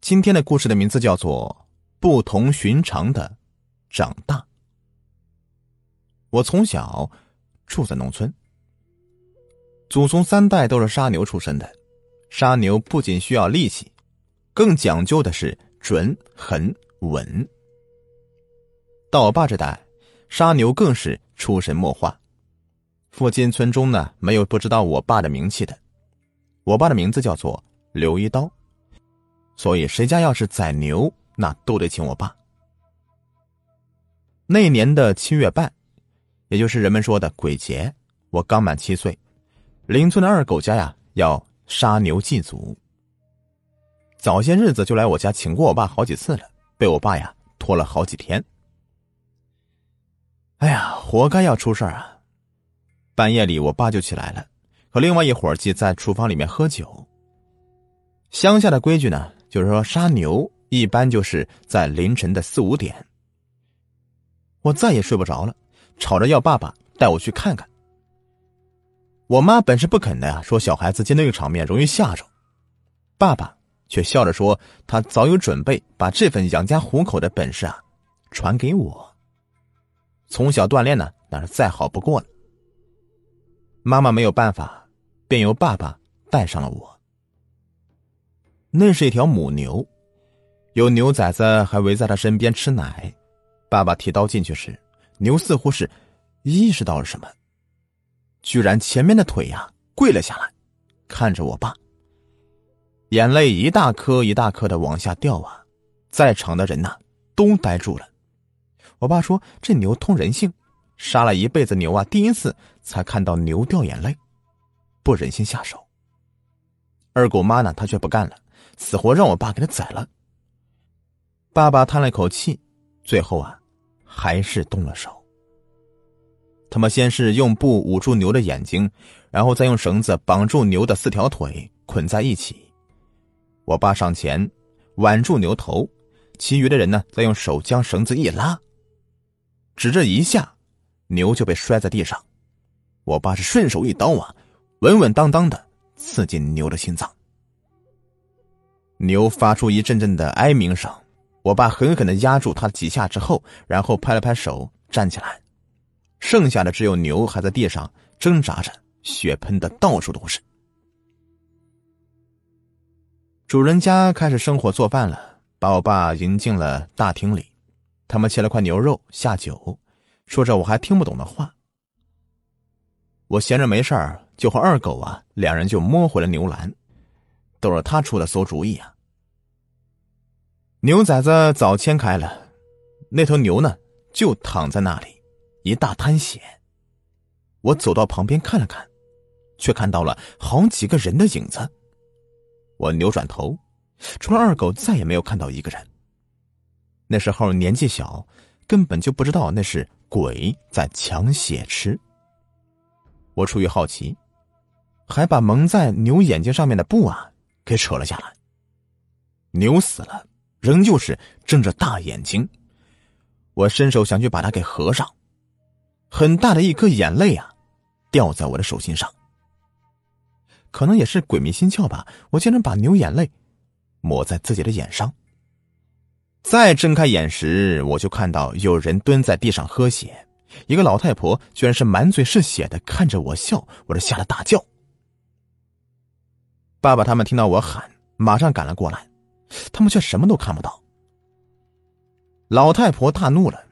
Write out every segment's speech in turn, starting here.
今天的故事的名字叫做《不同寻常的长大》。我从小住在农村，祖宗三代都是杀牛出身的。杀牛不仅需要力气，更讲究的是准、狠、稳。到我爸这代，杀牛更是出神莫化。附近村中呢，没有不知道我爸的名气的。我爸的名字叫做刘一刀，所以谁家要是宰牛，那都得请我爸。那年的七月半，也就是人们说的鬼节，我刚满七岁，邻村的二狗家呀要杀牛祭祖。早些日子就来我家请过我爸好几次了，被我爸呀拖了好几天。哎呀，活该要出事啊！半夜里，我爸就起来了，和另外一伙计在厨房里面喝酒。乡下的规矩呢，就是说杀牛一般就是在凌晨的四五点。我再也睡不着了，吵着要爸爸带我去看看。我妈本是不肯的呀，说小孩子见那个场面容易吓着。爸爸却笑着说，他早有准备，把这份养家糊口的本事啊，传给我。从小锻炼呢，那是再好不过了。妈妈没有办法，便由爸爸带上了我。那是一条母牛，有牛崽子还围在他身边吃奶。爸爸提刀进去时，牛似乎是意识到了什么，居然前面的腿呀跪了下来，看着我爸，眼泪一大颗一大颗的往下掉啊！在场的人呐都呆住了。我爸说：“这牛通人性。”杀了一辈子牛啊，第一次才看到牛掉眼泪，不忍心下手。二狗妈呢，她却不干了，死活让我爸给他宰了。爸爸叹了口气，最后啊，还是动了手。他们先是用布捂住牛的眼睛，然后再用绳子绑住牛的四条腿，捆在一起。我爸上前挽住牛头，其余的人呢，再用手将绳子一拉，只这一下。牛就被摔在地上，我爸是顺手一刀啊，稳稳当当的刺进牛的心脏。牛发出一阵阵的哀鸣声，我爸狠狠的压住他几下之后，然后拍了拍手站起来，剩下的只有牛还在地上挣扎着，血喷的到处都是。主人家开始生火做饭了，把我爸迎进了大厅里，他们切了块牛肉下酒。说着我还听不懂的话，我闲着没事儿，就和二狗啊两人就摸回了牛栏，都是他出的馊主意啊。牛崽子早牵开了，那头牛呢就躺在那里，一大滩血。我走到旁边看了看，却看到了好几个人的影子。我扭转头，除了二狗，再也没有看到一个人。那时候年纪小，根本就不知道那是。鬼在抢血吃。我出于好奇，还把蒙在牛眼睛上面的布啊给扯了下来。牛死了，仍旧是睁着大眼睛。我伸手想去把它给合上，很大的一颗眼泪啊，掉在我的手心上。可能也是鬼迷心窍吧，我竟然把牛眼泪抹在自己的眼上。再睁开眼时，我就看到有人蹲在地上喝血，一个老太婆居然是满嘴是血的看着我笑，我这吓得大叫。爸爸他们听到我喊，马上赶了过来，他们却什么都看不到。老太婆大怒了，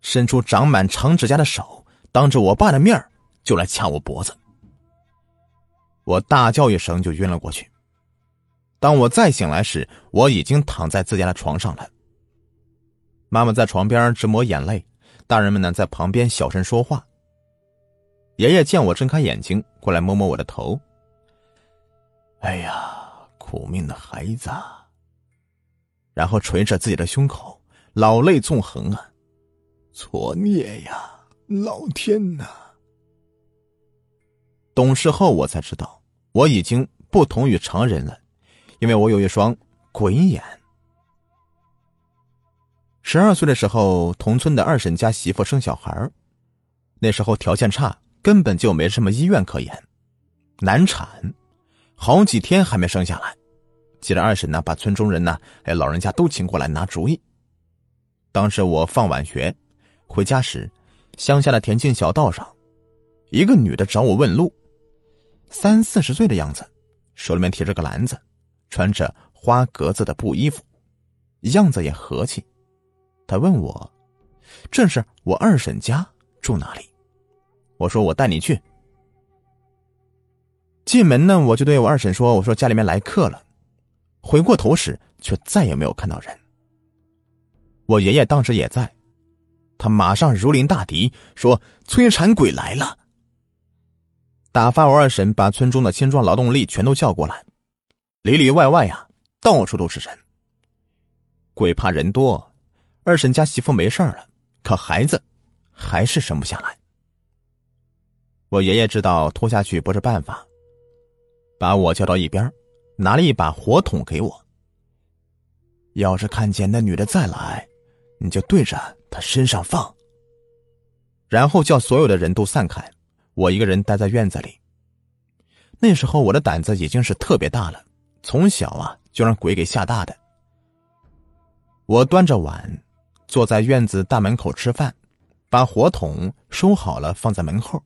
伸出长满长指甲的手，当着我爸的面就来掐我脖子。我大叫一声就晕了过去。当我再醒来时，我已经躺在自家的床上了。妈妈在床边直抹眼泪，大人们呢在旁边小声说话。爷爷见我睁开眼睛，过来摸摸我的头。哎呀，苦命的孩子！啊然后捶着自己的胸口，老泪纵横啊！作孽呀，老天呐！懂事后我才知道，我已经不同于常人了。因为我有一双鬼眼。十二岁的时候，同村的二婶家媳妇生小孩那时候条件差，根本就没什么医院可言，难产，好几天还没生下来，接着二婶呢，把村中人呢，还有老人家都请过来拿主意。当时我放晚学，回家时，乡下的田径小道上，一个女的找我问路，三四十岁的样子，手里面提着个篮子，穿着花格子的布衣服，样子也和气。她问我：“这是我二婶家住哪里？”我说：“我带你去。”进门呢，我就对我二婶说：“我说家里面来客了。”回过头时，却再也没有看到人。我爷爷当时也在，他马上如临大敌，说：“催产鬼来了！”打发我二婶把村中的青壮劳动力全都叫过来，里里外外呀，到处都是人。鬼怕人多，二婶家媳妇没事了，可孩子还是生不下来。我爷爷知道拖下去不是办法，把我叫到一边。拿了一把火筒给我。要是看见那女的再来，你就对着她身上放。然后叫所有的人都散开，我一个人待在院子里。那时候我的胆子已经是特别大了，从小啊就让鬼给吓大的。我端着碗，坐在院子大门口吃饭，把火筒收好了放在门后。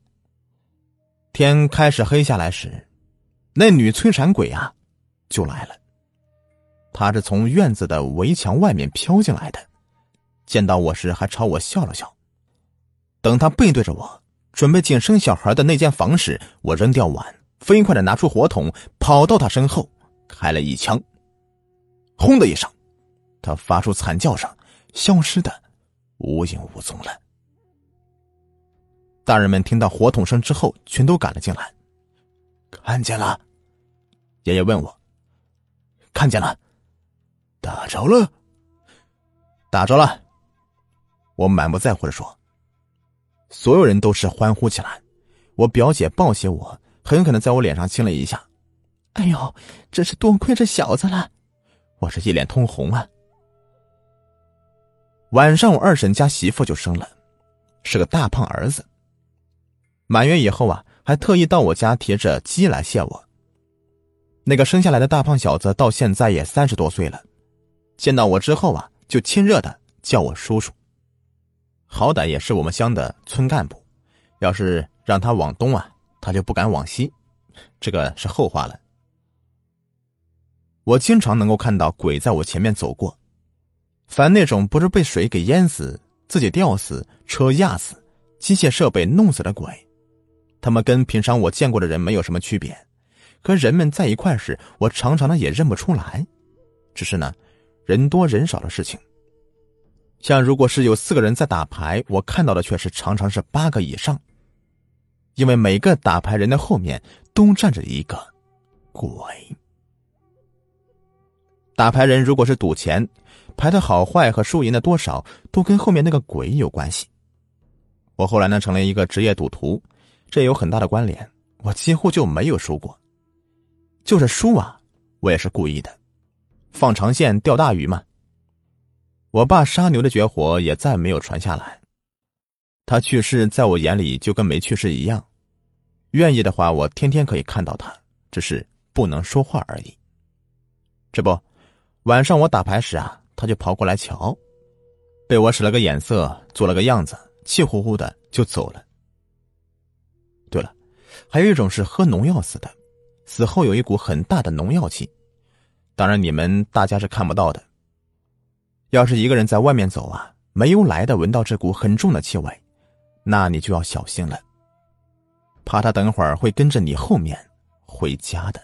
天开始黑下来时，那女催产鬼啊。就来了。她是从院子的围墙外面飘进来的，见到我时还朝我笑了笑。等她背对着我，准备进生小孩的那间房时，我扔掉碗，飞快的拿出火筒，跑到她身后，开了一枪。轰的一声，他发出惨叫声，消失的无影无踪了。大人们听到火筒声之后，全都赶了进来。看见了，爷爷问我。看见了，打着了，打着了。我满不在乎的说。所有人都是欢呼起来。我表姐抱起我，狠狠的在我脸上亲了一下。哎呦，真是多亏这小子了！我是一脸通红啊。晚上我二婶家媳妇就生了，是个大胖儿子。满月以后啊，还特意到我家提着鸡来谢我。那个生下来的大胖小子到现在也三十多岁了，见到我之后啊，就亲热的叫我叔叔。好歹也是我们乡的村干部，要是让他往东啊，他就不敢往西，这个是后话了。我经常能够看到鬼在我前面走过，凡那种不是被水给淹死、自己吊死、车压死、机械设备弄死的鬼，他们跟平常我见过的人没有什么区别。和人们在一块时，我常常呢也认不出来，只是呢，人多人少的事情。像如果是有四个人在打牌，我看到的却是常常是八个以上，因为每个打牌人的后面都站着一个鬼。打牌人如果是赌钱，牌的好坏和输赢的多少都跟后面那个鬼有关系。我后来呢成了一个职业赌徒，这有很大的关联，我几乎就没有输过。就是输啊，我也是故意的，放长线钓大鱼嘛。我爸杀牛的绝活也再没有传下来，他去世在我眼里就跟没去世一样。愿意的话，我天天可以看到他，只是不能说话而已。这不，晚上我打牌时啊，他就跑过来瞧，被我使了个眼色，做了个样子，气呼呼的就走了。对了，还有一种是喝农药死的。死后有一股很大的农药气，当然你们大家是看不到的。要是一个人在外面走啊，没有来的闻到这股很重的气味，那你就要小心了，怕他等会儿会跟着你后面回家的。